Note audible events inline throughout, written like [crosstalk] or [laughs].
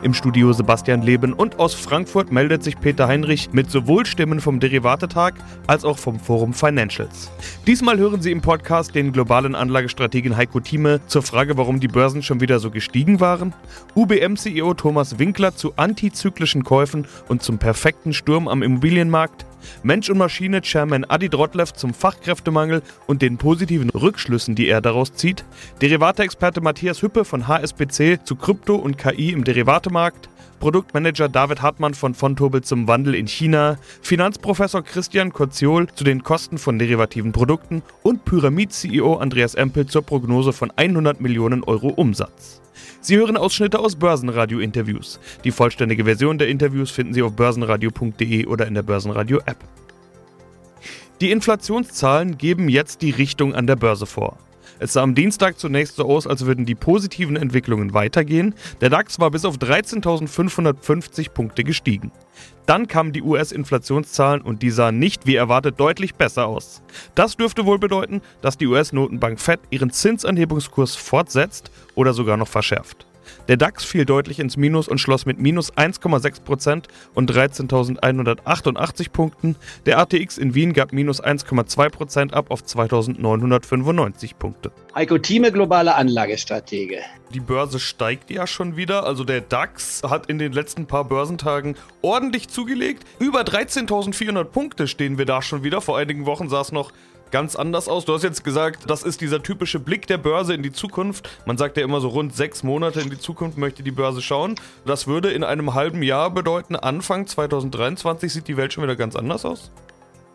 Im Studio Sebastian Leben und aus Frankfurt meldet sich Peter Heinrich mit sowohl Stimmen vom Derivatetag als auch vom Forum Financials. Diesmal hören Sie im Podcast den globalen Anlagestrategen Heiko Thieme zur Frage, warum die Börsen schon wieder so gestiegen waren, UBM-CEO Thomas Winkler zu antizyklischen Käufen und zum perfekten Sturm am Immobilienmarkt, Mensch und Maschine Chairman Adi Drotlev zum Fachkräftemangel und den positiven Rückschlüssen, die er daraus zieht, Derivate-Experte Matthias Hüppe von HSBC zu Krypto und KI im Derivatemarkt, Produktmanager David Hartmann von Fontobel zum Wandel in China, Finanzprofessor Christian Kotziol zu den Kosten von derivativen Produkten. Und Pyramid-CEO Andreas Empel zur Prognose von 100 Millionen Euro Umsatz. Sie hören Ausschnitte aus Börsenradio-Interviews. Die vollständige Version der Interviews finden Sie auf börsenradio.de oder in der Börsenradio-App. Die Inflationszahlen geben jetzt die Richtung an der Börse vor. Es sah am Dienstag zunächst so aus, als würden die positiven Entwicklungen weitergehen. Der DAX war bis auf 13.550 Punkte gestiegen. Dann kamen die US-Inflationszahlen und die sahen nicht wie erwartet deutlich besser aus. Das dürfte wohl bedeuten, dass die US-Notenbank Fed ihren Zinsanhebungskurs fortsetzt oder sogar noch verschärft. Der DAX fiel deutlich ins Minus und schloss mit minus 1,6% und 13.188 Punkten. Der ATX in Wien gab minus 1,2% ab auf 2.995 Punkte. Heiko Thieme, globale Anlagestratege. Die Börse steigt ja schon wieder. Also der DAX hat in den letzten paar Börsentagen ordentlich zugelegt. Über 13.400 Punkte stehen wir da schon wieder. Vor einigen Wochen sah es noch ganz anders aus. Du hast jetzt gesagt, das ist dieser typische Blick der Börse in die Zukunft. Man sagt ja immer so rund sechs Monate in die Zukunft möchte die Börse schauen. Das würde in einem halben Jahr bedeuten, Anfang 2023 sieht die Welt schon wieder ganz anders aus?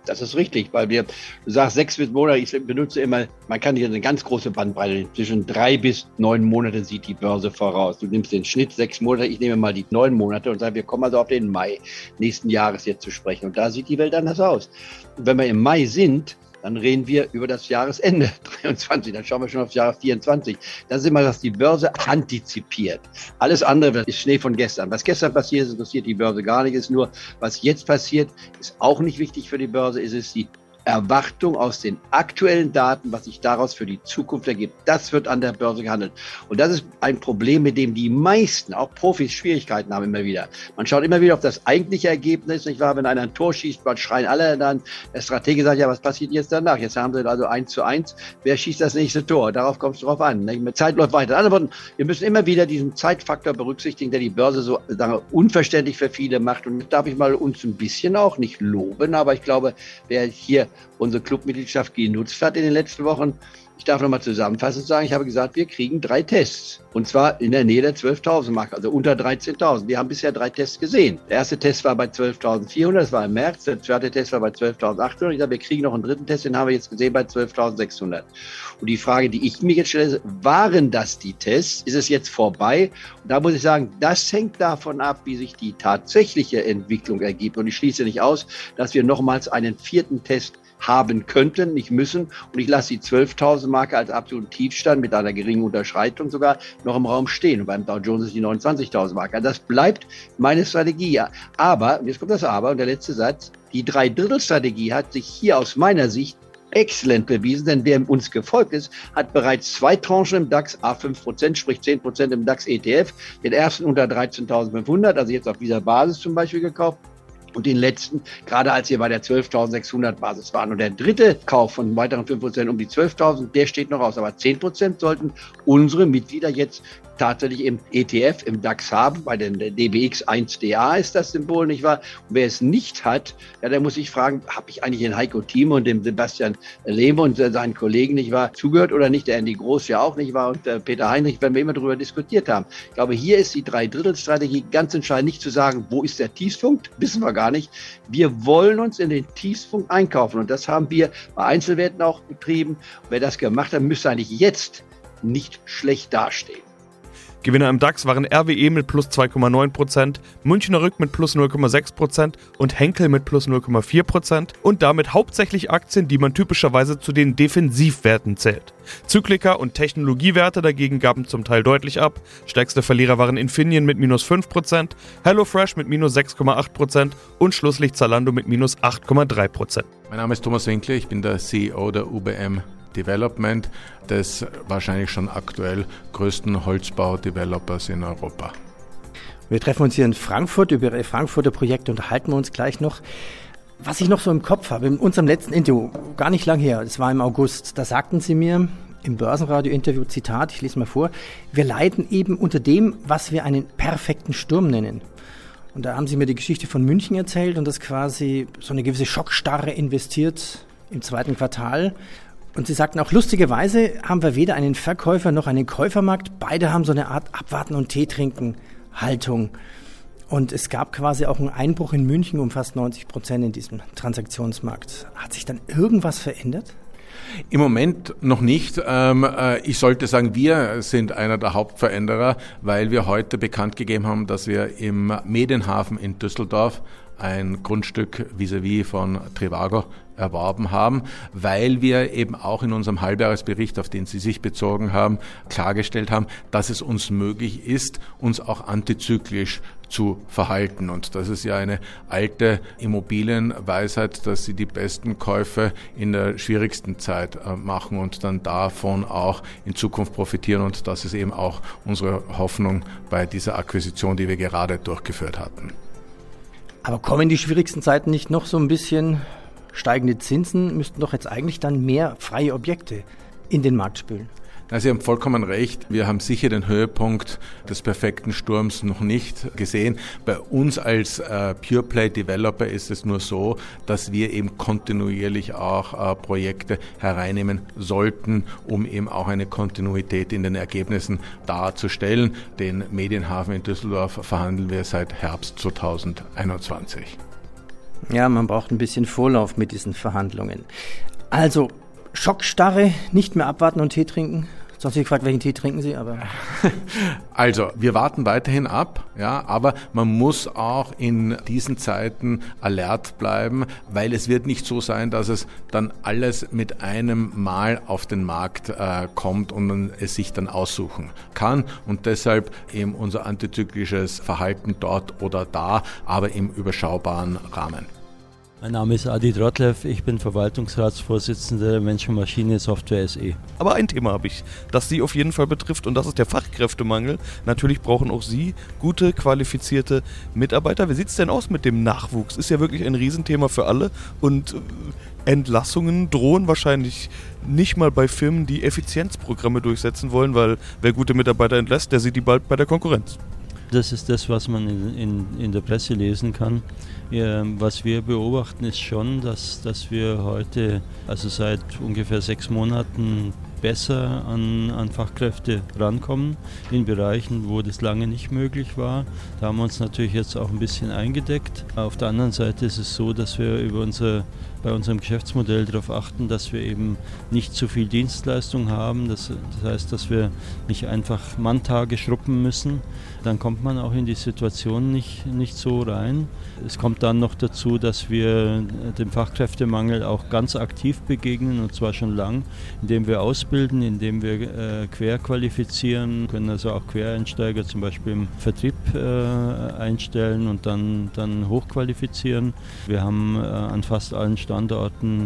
Das ist richtig, weil wir, du sagst sechs bis Monate, ich benutze immer, man kann hier eine ganz große Bandbreite, zwischen drei bis neun Monate sieht die Börse voraus. Du nimmst den Schnitt sechs Monate, ich nehme mal die neun Monate und sage, wir kommen also auf den Mai nächsten Jahres jetzt zu sprechen. Und da sieht die Welt anders aus. Und wenn wir im Mai sind, dann reden wir über das Jahresende [laughs] 23, dann schauen wir schon aufs Jahr 24. Das ist immer, was die Börse antizipiert. Alles andere ist Schnee von gestern. Was gestern passiert ist, interessiert die Börse gar nicht. Ist nur, was jetzt passiert, ist auch nicht wichtig für die Börse. Ist es die Erwartung aus den aktuellen Daten, was sich daraus für die Zukunft ergibt. Das wird an der Börse gehandelt. Und das ist ein Problem, mit dem die meisten, auch Profis, Schwierigkeiten haben immer wieder. Man schaut immer wieder auf das eigentliche Ergebnis, nicht wahr? Wenn einer ein Tor schießt, man schreien alle dann. Der Stratege sagt, ja, was passiert jetzt danach? Jetzt haben sie also eins zu eins. Wer schießt das nächste Tor? Darauf kommt es drauf an. Nicht? Zeit läuft weiter. In anderen Worten, wir müssen immer wieder diesen Zeitfaktor berücksichtigen, der die Börse so sagen, unverständlich für viele macht. Und darf ich mal uns ein bisschen auch nicht loben, aber ich glaube, wer hier unsere Clubmitgliedschaft genutzt hat in den letzten Wochen. Ich darf nochmal zusammenfassend sagen, ich habe gesagt, wir kriegen drei Tests. Und zwar in der Nähe der 12.000 Marke, also unter 13.000. Wir haben bisher drei Tests gesehen. Der erste Test war bei 12.400, das war im März. Der zweite Test war bei 12.800. Ich sage, wir kriegen noch einen dritten Test, den haben wir jetzt gesehen bei 12.600. Und die Frage, die ich mir jetzt stelle, waren das die Tests? Ist es jetzt vorbei? Und da muss ich sagen, das hängt davon ab, wie sich die tatsächliche Entwicklung ergibt. Und ich schließe nicht aus, dass wir nochmals einen vierten Test haben könnten, nicht müssen. Und ich lasse die 12.000 Marke als absoluten Tiefstand mit einer geringen Unterschreitung sogar noch im Raum stehen. Und beim Dow Jones ist die 29.000 Marke. Also das bleibt meine Strategie. Aber, jetzt kommt das Aber und der letzte Satz, die Dreidrittel-Strategie hat sich hier aus meiner Sicht exzellent bewiesen, denn wer uns gefolgt ist, hat bereits zwei Tranchen im DAX, A5 Prozent, sprich 10 Prozent im DAX ETF, den ersten unter 13.500, also jetzt auf dieser Basis zum Beispiel gekauft und den letzten, gerade als wir bei der 12.600 Basis waren. Und der dritte Kauf von weiteren 5% um die 12.000, der steht noch aus. Aber 10% sollten unsere Mitglieder jetzt tatsächlich im ETF, im DAX haben. Bei den DBX 1DA ist das Symbol, nicht wahr? Und wer es nicht hat, ja, der muss sich fragen, habe ich eigentlich den Heiko Thieme und dem Sebastian Lehme und seinen Kollegen, nicht wahr, zugehört oder nicht? Der Andy Groß ja auch, nicht wahr? Und äh, Peter Heinrich, wenn wir immer darüber diskutiert haben. Ich glaube, hier ist die Dreidrittelstrategie ganz entscheidend, nicht zu sagen, wo ist der Tiefpunkt? Wissen wir gar nicht. Wir wollen uns in den Tiefpunkt einkaufen. Und das haben wir bei Einzelwerten auch betrieben. wer das gemacht hat, müsste eigentlich jetzt nicht schlecht dastehen. Gewinner im DAX waren RWE mit plus 2,9%, Münchner Rück mit plus 0,6% und Henkel mit plus 0,4% und damit hauptsächlich Aktien, die man typischerweise zu den Defensivwerten zählt. Zyklika und Technologiewerte dagegen gaben zum Teil deutlich ab. Stärkste Verlierer waren Infineon mit minus 5%, HelloFresh mit minus 6,8% und schlusslich Zalando mit minus 8,3%. Mein Name ist Thomas Winkler, ich bin der CEO der UBM Development, des wahrscheinlich schon aktuell größten Holzbau-Developers in Europa. Wir treffen uns hier in Frankfurt. Über Ihre Frankfurter Projekte unterhalten wir uns gleich noch. Was ich noch so im Kopf habe, in unserem letzten Interview, gar nicht lang her, das war im August, da sagten Sie mir im Börsenradio-Interview, Zitat, ich lese mal vor, wir leiden eben unter dem, was wir einen perfekten Sturm nennen. Und da haben Sie mir die Geschichte von München erzählt und dass quasi so eine gewisse Schockstarre investiert im zweiten Quartal. Und Sie sagten auch, lustigerweise haben wir weder einen Verkäufer noch einen Käufermarkt. Beide haben so eine Art Abwarten und Tee trinken Haltung. Und es gab quasi auch einen Einbruch in München um fast 90 Prozent in diesem Transaktionsmarkt. Hat sich dann irgendwas verändert? Im Moment noch nicht. Ähm, äh, ich sollte sagen, wir sind einer der Hauptveränderer, weil wir heute bekannt gegeben haben, dass wir im Medienhafen in Düsseldorf ein Grundstück vis-à-vis -vis von Trivago erworben haben, weil wir eben auch in unserem Halbjahresbericht, auf den Sie sich bezogen haben, klargestellt haben, dass es uns möglich ist, uns auch antizyklisch zu verhalten. Und das ist ja eine alte Immobilienweisheit, dass sie die besten Käufe in der schwierigsten Zeit äh, machen und dann davon auch in Zukunft profitieren. Und das ist eben auch unsere Hoffnung bei dieser Akquisition, die wir gerade durchgeführt hatten. Aber kommen die schwierigsten Zeiten nicht noch so ein bisschen? Steigende Zinsen müssten doch jetzt eigentlich dann mehr freie Objekte in den Markt spülen. Na, Sie haben vollkommen recht. Wir haben sicher den Höhepunkt des perfekten Sturms noch nicht gesehen. Bei uns als äh, Pure Play Developer ist es nur so, dass wir eben kontinuierlich auch äh, Projekte hereinnehmen sollten, um eben auch eine Kontinuität in den Ergebnissen darzustellen. Den Medienhafen in Düsseldorf verhandeln wir seit Herbst 2021. Ja, man braucht ein bisschen Vorlauf mit diesen Verhandlungen. Also, Schockstarre, nicht mehr abwarten und Tee trinken? Sonst ich gefragt, welchen Tee trinken Sie, aber. [laughs] Also, wir warten weiterhin ab, ja, aber man muss auch in diesen Zeiten alert bleiben, weil es wird nicht so sein, dass es dann alles mit einem Mal auf den Markt äh, kommt und man es sich dann aussuchen kann und deshalb eben unser antizyklisches Verhalten dort oder da, aber im überschaubaren Rahmen. Mein Name ist Adi Drotlev, ich bin Verwaltungsratsvorsitzender der Menschen-Maschine Software SE. Aber ein Thema habe ich, das Sie auf jeden Fall betrifft und das ist der Fachkräftemangel. Natürlich brauchen auch Sie gute, qualifizierte Mitarbeiter. Wie sieht es denn aus mit dem Nachwuchs? Ist ja wirklich ein Riesenthema für alle und äh, Entlassungen drohen wahrscheinlich nicht mal bei Firmen, die Effizienzprogramme durchsetzen wollen, weil wer gute Mitarbeiter entlässt, der sieht die bald bei der Konkurrenz. Das ist das, was man in, in, in der Presse lesen kann. Ja, was wir beobachten ist schon, dass, dass wir heute, also seit ungefähr sechs Monaten, besser an, an Fachkräfte rankommen in Bereichen, wo das lange nicht möglich war. Da haben wir uns natürlich jetzt auch ein bisschen eingedeckt. Auf der anderen Seite ist es so, dass wir über unser, bei unserem Geschäftsmodell darauf achten, dass wir eben nicht zu viel Dienstleistung haben. Das, das heißt, dass wir nicht einfach Manntage schruppen müssen. Dann kommt man auch in die Situation nicht, nicht so rein. Es kommt dann noch dazu, dass wir dem Fachkräftemangel auch ganz aktiv begegnen und zwar schon lang, indem wir ausbilden, indem wir äh, querqualifizieren, können also auch Quereinsteiger zum Beispiel im Vertrieb äh, einstellen und dann, dann hochqualifizieren. Wir haben äh, an fast allen Standorten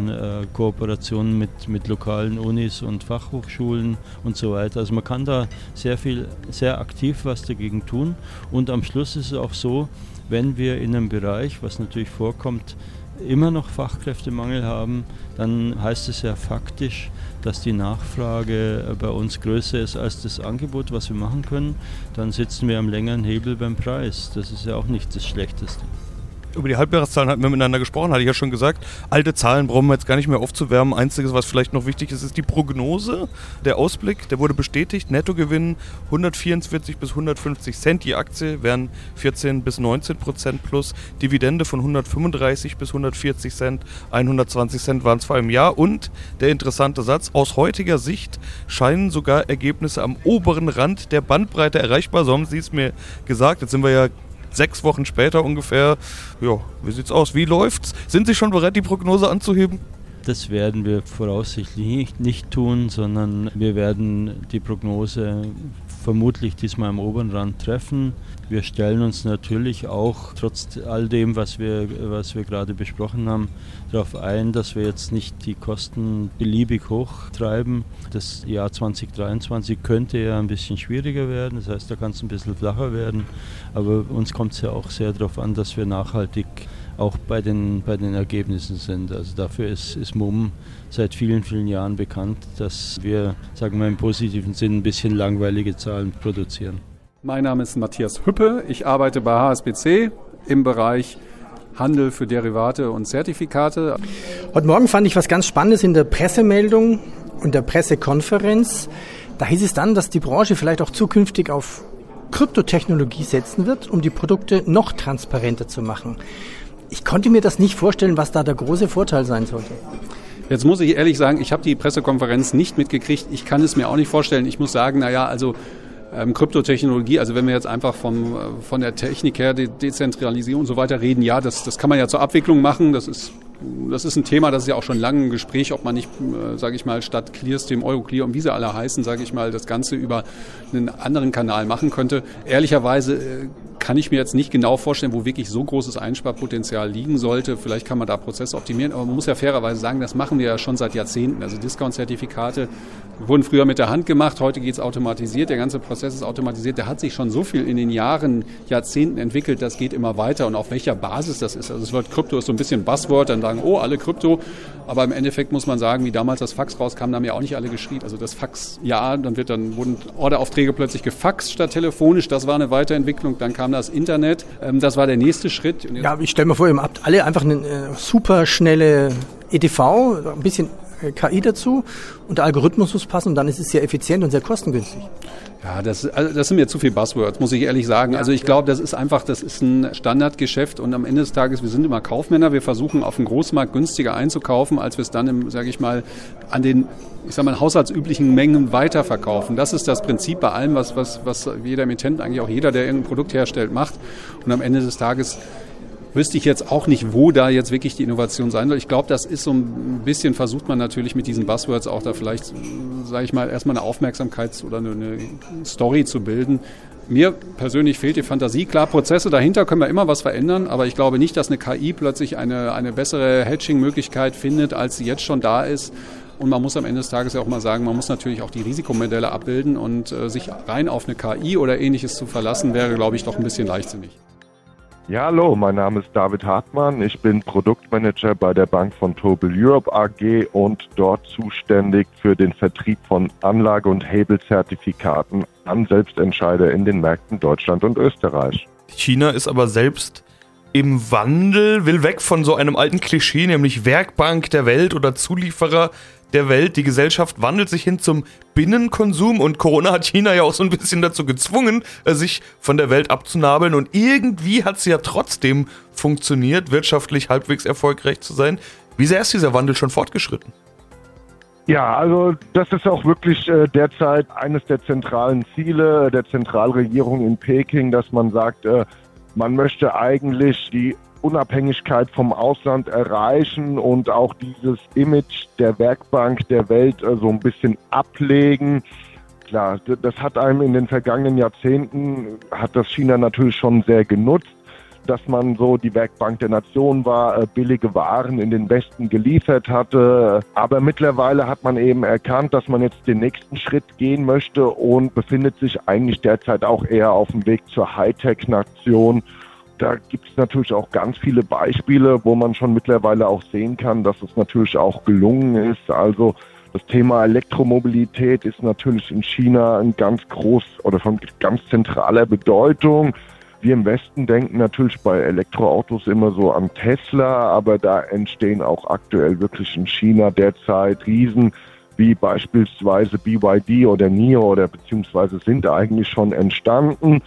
äh, Kooperationen mit, mit lokalen Unis und Fachhochschulen und so weiter. Also man kann da sehr viel, sehr aktiv was dagegen tun und am Schluss ist es auch so, wenn wir in einem Bereich, was natürlich vorkommt, immer noch Fachkräftemangel haben, dann heißt es ja faktisch, dass die Nachfrage bei uns größer ist als das Angebot, was wir machen können. Dann sitzen wir am längeren Hebel beim Preis. Das ist ja auch nicht das Schlechteste. Über die Halbjahreszahlen hatten wir miteinander gesprochen, hatte ich ja schon gesagt. Alte Zahlen brauchen wir jetzt gar nicht mehr aufzuwärmen. Einziges, was vielleicht noch wichtig ist, ist die Prognose. Der Ausblick, der wurde bestätigt. Nettogewinn 144 bis 150 Cent die Aktie, wären 14 bis 19 Prozent plus. Dividende von 135 bis 140 Cent, 120 Cent waren zwar im Jahr. Und der interessante Satz, aus heutiger Sicht scheinen sogar Ergebnisse am oberen Rand der Bandbreite erreichbar. So haben Sie es mir gesagt. Jetzt sind wir ja sechs Wochen später ungefähr. Ja, wie sieht's aus? Wie läuft's? Sind Sie schon bereit, die Prognose anzuheben? Das werden wir voraussichtlich nicht, nicht tun, sondern wir werden die Prognose vermutlich diesmal am oberen Rand treffen. Wir stellen uns natürlich auch, trotz all dem, was wir, was wir gerade besprochen haben, darauf ein, dass wir jetzt nicht die Kosten beliebig hochtreiben. Das Jahr 2023 könnte ja ein bisschen schwieriger werden, das heißt, da kann es ein bisschen flacher werden. Aber uns kommt es ja auch sehr darauf an, dass wir nachhaltig auch bei den, bei den Ergebnissen sind. Also dafür ist, ist MUM seit vielen, vielen Jahren bekannt, dass wir, sagen wir im positiven Sinn, ein bisschen langweilige Zahlen produzieren. Mein Name ist Matthias Hüppe. Ich arbeite bei HSBC im Bereich Handel für Derivate und Zertifikate. Heute Morgen fand ich was ganz Spannendes in der Pressemeldung und der Pressekonferenz. Da hieß es dann, dass die Branche vielleicht auch zukünftig auf Kryptotechnologie setzen wird, um die Produkte noch transparenter zu machen. Ich konnte mir das nicht vorstellen, was da der große Vorteil sein sollte. Jetzt muss ich ehrlich sagen, ich habe die Pressekonferenz nicht mitgekriegt. Ich kann es mir auch nicht vorstellen. Ich muss sagen, naja, also ähm, Kryptotechnologie, also wenn wir jetzt einfach vom, äh, von der Technik her, De Dezentralisierung und so weiter reden, ja, das, das kann man ja zur Abwicklung machen, das ist das ist ein Thema, das ist ja auch schon lange im Gespräch, ob man nicht, äh, sage ich mal, statt Clearstream, Euroclear und wie sie alle heißen, sage ich mal, das Ganze über einen anderen Kanal machen könnte. Ehrlicherweise äh, kann ich mir jetzt nicht genau vorstellen, wo wirklich so großes Einsparpotenzial liegen sollte. Vielleicht kann man da Prozesse optimieren, aber man muss ja fairerweise sagen, das machen wir ja schon seit Jahrzehnten. Also Discount-Zertifikate wurden früher mit der Hand gemacht, heute geht es automatisiert, der ganze Prozess ist automatisiert. Der hat sich schon so viel in den Jahren, Jahrzehnten entwickelt, das geht immer weiter und auf welcher Basis das ist. Also das Wort Krypto ist so ein bisschen Buzzword, dann sagen, oh, alle Krypto, aber im Endeffekt muss man sagen, wie damals das Fax rauskam, da haben ja auch nicht alle geschrien. Also das Fax, ja, dann wird dann wurden Orderaufträge plötzlich gefaxt statt telefonisch, das war eine Weiterentwicklung, dann kam das Internet, ähm, das war der nächste Schritt. Ja, ich stelle mir vor, ihr habt alle einfach eine äh, super schnelle EDV, ein bisschen KI dazu und der Algorithmus muss passen und dann ist es sehr effizient und sehr kostengünstig. Ja, das, also das sind mir zu viel Buzzwords, muss ich ehrlich sagen. Also ich glaube, das ist einfach, das ist ein Standardgeschäft und am Ende des Tages, wir sind immer Kaufmänner, wir versuchen auf dem Großmarkt günstiger einzukaufen, als wir es dann, im, sage ich mal, an den, ich sag mal, haushaltsüblichen Mengen weiterverkaufen. Das ist das Prinzip bei allem, was, was, was jeder Emittent, eigentlich auch jeder, der irgendein Produkt herstellt, macht. Und am Ende des Tages wüsste ich jetzt auch nicht, wo da jetzt wirklich die Innovation sein soll. Ich glaube, das ist so ein bisschen, versucht man natürlich mit diesen Buzzwords auch da vielleicht, sage ich mal, erstmal eine Aufmerksamkeit oder eine, Story zu bilden. Mir persönlich fehlt die Fantasie. Klar, Prozesse dahinter können wir immer was verändern, aber ich glaube nicht, dass eine KI plötzlich eine, eine bessere Hedging-Möglichkeit findet, als sie jetzt schon da ist. Und man muss am Ende des Tages ja auch mal sagen, man muss natürlich auch die Risikomodelle abbilden und äh, sich rein auf eine KI oder ähnliches zu verlassen, wäre, glaube ich, doch ein bisschen leichtsinnig. Ja, hallo, mein Name ist David Hartmann. Ich bin Produktmanager bei der Bank von Tobel Europe AG und dort zuständig für den Vertrieb von Anlage- und Hebelzertifikaten an Selbstentscheider in den Märkten Deutschland und Österreich. China ist aber selbst im Wandel, will weg von so einem alten Klischee, nämlich Werkbank der Welt oder Zulieferer der Welt. Die Gesellschaft wandelt sich hin zum Binnenkonsum und Corona hat China ja auch so ein bisschen dazu gezwungen, äh, sich von der Welt abzunabeln und irgendwie hat sie ja trotzdem funktioniert, wirtschaftlich halbwegs erfolgreich zu sein. Wie sehr ist dieser Wandel schon fortgeschritten? Ja, also das ist auch wirklich äh, derzeit eines der zentralen Ziele der Zentralregierung in Peking, dass man sagt, äh, man möchte eigentlich die Unabhängigkeit vom Ausland erreichen und auch dieses Image der Werkbank der Welt äh, so ein bisschen ablegen. Klar, das hat einem in den vergangenen Jahrzehnten, hat das China natürlich schon sehr genutzt, dass man so die Werkbank der Nation war, äh, billige Waren in den Westen geliefert hatte. Aber mittlerweile hat man eben erkannt, dass man jetzt den nächsten Schritt gehen möchte und befindet sich eigentlich derzeit auch eher auf dem Weg zur Hightech-Nation da gibt es natürlich auch ganz viele Beispiele, wo man schon mittlerweile auch sehen kann, dass es natürlich auch gelungen ist. Also das Thema Elektromobilität ist natürlich in China ein ganz groß oder von ganz zentraler Bedeutung. Wir im Westen denken natürlich bei Elektroautos immer so an Tesla, aber da entstehen auch aktuell wirklich in China derzeit Riesen wie beispielsweise BYD oder NIO oder beziehungsweise sind eigentlich schon entstanden.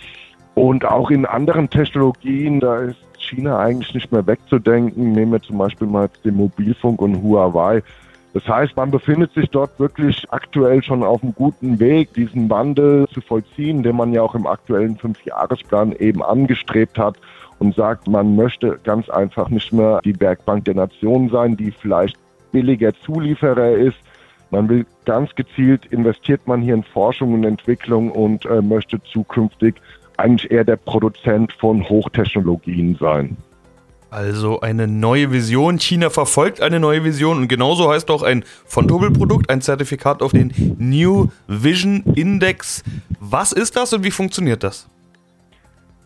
Und auch in anderen Technologien, da ist China eigentlich nicht mehr wegzudenken. Nehmen wir zum Beispiel mal den Mobilfunk und Huawei. Das heißt, man befindet sich dort wirklich aktuell schon auf einem guten Weg, diesen Wandel zu vollziehen, den man ja auch im aktuellen Fünfjahresplan eben angestrebt hat und sagt, man möchte ganz einfach nicht mehr die Werkbank der Nation sein, die vielleicht billiger Zulieferer ist. Man will ganz gezielt investiert man hier in Forschung und Entwicklung und äh, möchte zukünftig eigentlich eher der Produzent von Hochtechnologien sein. Also eine neue Vision. China verfolgt eine neue Vision und genauso heißt auch ein von Produkt, ein Zertifikat auf den New Vision Index. Was ist das und wie funktioniert das?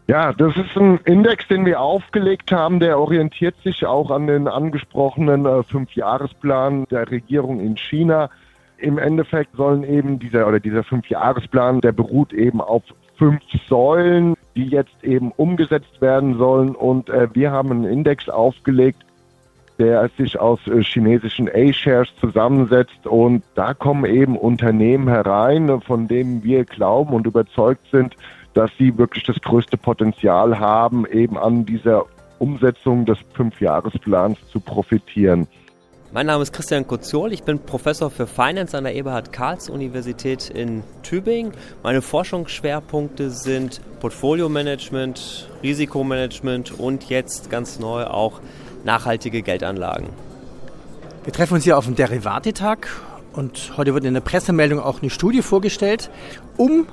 Ja, das ist ein Index, den wir aufgelegt haben, der orientiert sich auch an den angesprochenen äh, Fünfjahresplan der Regierung in China. Im Endeffekt sollen eben dieser oder dieser Fünfjahresplan, der beruht eben auf fünf Säulen, die jetzt eben umgesetzt werden sollen. Und äh, wir haben einen Index aufgelegt, der sich aus äh, chinesischen A-Shares zusammensetzt. Und da kommen eben Unternehmen herein, von denen wir glauben und überzeugt sind, dass sie wirklich das größte Potenzial haben, eben an dieser Umsetzung des Fünfjahresplans zu profitieren. Mein Name ist Christian Koziol, ich bin Professor für Finance an der Eberhard Karls Universität in Tübingen. Meine Forschungsschwerpunkte sind Portfolio-Management, Risikomanagement und jetzt ganz neu auch nachhaltige Geldanlagen. Wir treffen uns hier auf dem Derivatetag und heute wird in der Pressemeldung auch eine Studie vorgestellt, um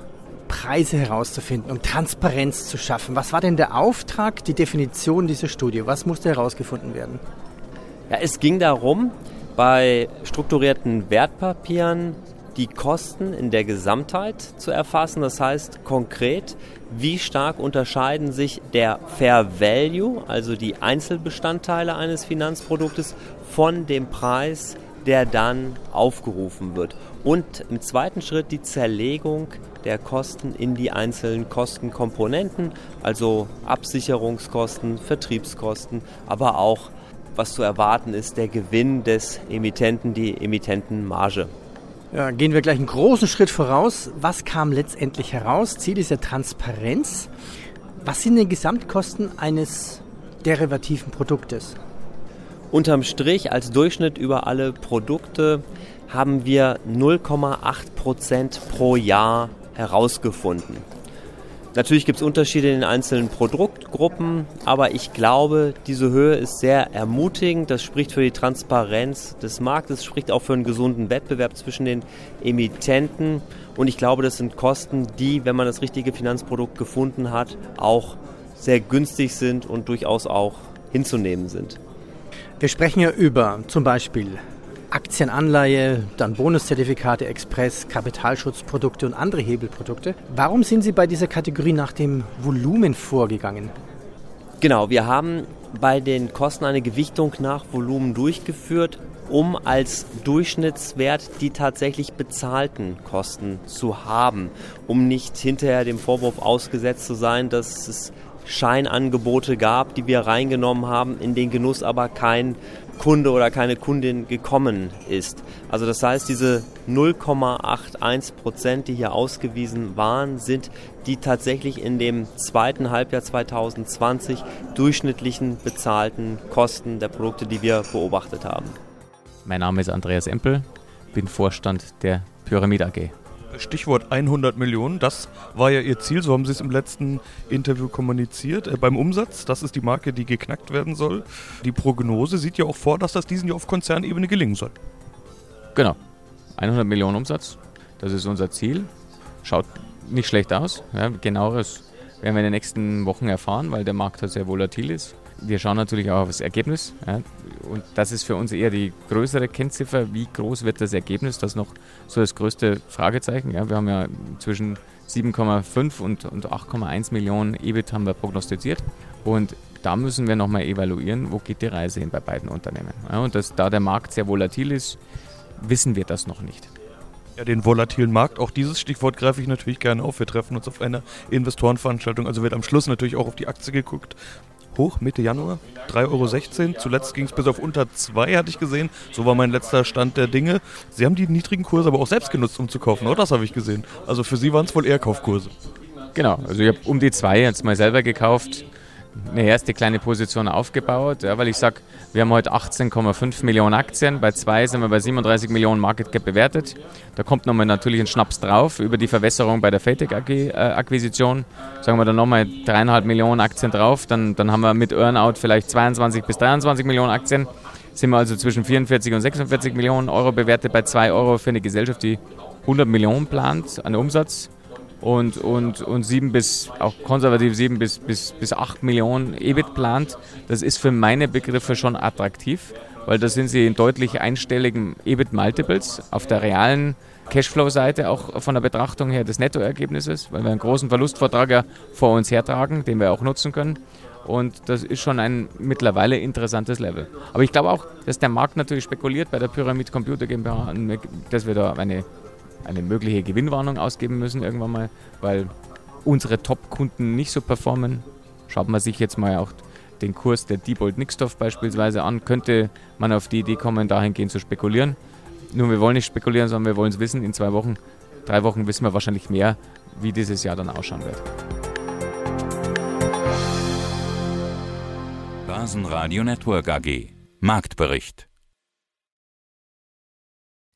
Preise herauszufinden, um Transparenz zu schaffen. Was war denn der Auftrag, die Definition dieser Studie? Was musste herausgefunden werden? Ja, es ging darum, bei strukturierten Wertpapieren die Kosten in der Gesamtheit zu erfassen. Das heißt konkret, wie stark unterscheiden sich der Fair Value, also die Einzelbestandteile eines Finanzproduktes, von dem Preis, der dann aufgerufen wird. Und im zweiten Schritt die Zerlegung der Kosten in die einzelnen Kostenkomponenten, also Absicherungskosten, Vertriebskosten, aber auch was zu erwarten ist, der Gewinn des Emittenten, die Emittentenmarge. Ja, gehen wir gleich einen großen Schritt voraus. Was kam letztendlich heraus? Ziel ist ja Transparenz. Was sind die Gesamtkosten eines derivativen Produktes? Unterm Strich als Durchschnitt über alle Produkte haben wir 0,8 Prozent pro Jahr herausgefunden. Natürlich gibt es Unterschiede in den einzelnen Produktgruppen, aber ich glaube, diese Höhe ist sehr ermutigend. Das spricht für die Transparenz des Marktes, spricht auch für einen gesunden Wettbewerb zwischen den Emittenten. Und ich glaube, das sind Kosten, die, wenn man das richtige Finanzprodukt gefunden hat, auch sehr günstig sind und durchaus auch hinzunehmen sind. Wir sprechen ja über zum Beispiel Aktienanleihe, dann Bonuszertifikate, Express, Kapitalschutzprodukte und andere Hebelprodukte. Warum sind Sie bei dieser Kategorie nach dem Volumen vorgegangen? Genau, wir haben bei den Kosten eine Gewichtung nach Volumen durchgeführt, um als Durchschnittswert die tatsächlich bezahlten Kosten zu haben, um nicht hinterher dem Vorwurf ausgesetzt zu sein, dass es Scheinangebote gab, die wir reingenommen haben, in den Genuss aber kein Kunde oder keine Kundin gekommen ist. Also das heißt, diese 0,81 Prozent, die hier ausgewiesen waren, sind die tatsächlich in dem zweiten Halbjahr 2020 durchschnittlichen bezahlten Kosten der Produkte, die wir beobachtet haben. Mein Name ist Andreas Empel, bin Vorstand der Pyramid AG. Stichwort 100 Millionen, das war ja Ihr Ziel, so haben Sie es im letzten Interview kommuniziert. Äh, beim Umsatz, das ist die Marke, die geknackt werden soll. Die Prognose sieht ja auch vor, dass das diesen Jahr auf Konzernebene gelingen soll. Genau, 100 Millionen Umsatz, das ist unser Ziel. Schaut nicht schlecht aus. Ja, genaueres werden wir in den nächsten Wochen erfahren, weil der Markt halt sehr volatil ist wir schauen natürlich auch auf das Ergebnis. Ja, und das ist für uns eher die größere Kennziffer. Wie groß wird das Ergebnis? Das ist noch so das größte Fragezeichen. Ja, wir haben ja zwischen 7,5 und, und 8,1 Millionen EBIT haben wir prognostiziert. Und da müssen wir nochmal evaluieren, wo geht die Reise hin bei beiden Unternehmen. Ja, und dass, da der Markt sehr volatil ist, wissen wir das noch nicht. Ja, den volatilen Markt. Auch dieses Stichwort greife ich natürlich gerne auf. Wir treffen uns auf einer Investorenveranstaltung. Also wird am Schluss natürlich auch auf die Aktie geguckt. Hoch Mitte Januar, 3,16 Euro. Zuletzt ging es bis auf unter 2, hatte ich gesehen. So war mein letzter Stand der Dinge. Sie haben die niedrigen Kurse aber auch selbst genutzt, um zu kaufen, oder? Das habe ich gesehen. Also für Sie waren es wohl eher Kaufkurse. Genau, also ich habe um die 2 jetzt mal selber gekauft eine erste kleine Position aufgebaut, ja, weil ich sage, wir haben heute 18,5 Millionen Aktien, bei zwei sind wir bei 37 Millionen Market Cap bewertet. Da kommt nochmal natürlich ein Schnaps drauf über die Verwässerung bei der Fatec Akquisition. Äh, Sagen wir dann nochmal dreieinhalb Millionen Aktien drauf, dann, dann haben wir mit Earnout vielleicht 22 bis 23 Millionen Aktien. Sind wir also zwischen 44 und 46 Millionen Euro bewertet bei 2 Euro für eine Gesellschaft, die 100 Millionen plant an Umsatz und, und, und sieben bis, auch konservativ sieben bis, bis, bis acht Millionen EBIT plant, das ist für meine Begriffe schon attraktiv, weil da sind sie in deutlich einstelligen EBIT-Multiples auf der realen Cashflow-Seite auch von der Betrachtung her des Nettoergebnisses, weil wir einen großen Verlustvortrag ja vor uns hertragen, den wir auch nutzen können. Und das ist schon ein mittlerweile interessantes Level. Aber ich glaube auch, dass der Markt natürlich spekuliert bei der Pyramid Computer GmbH, dass wir da eine eine mögliche Gewinnwarnung ausgeben müssen irgendwann mal, weil unsere Top-Kunden nicht so performen. Schaut man sich jetzt mal auch den Kurs der Diebold Nixdorf beispielsweise an, könnte man auf die Idee kommen, dahingehend zu spekulieren. Nur wir wollen nicht spekulieren, sondern wir wollen es wissen. In zwei Wochen, drei Wochen wissen wir wahrscheinlich mehr, wie dieses Jahr dann ausschauen wird. Basenradio Network AG Marktbericht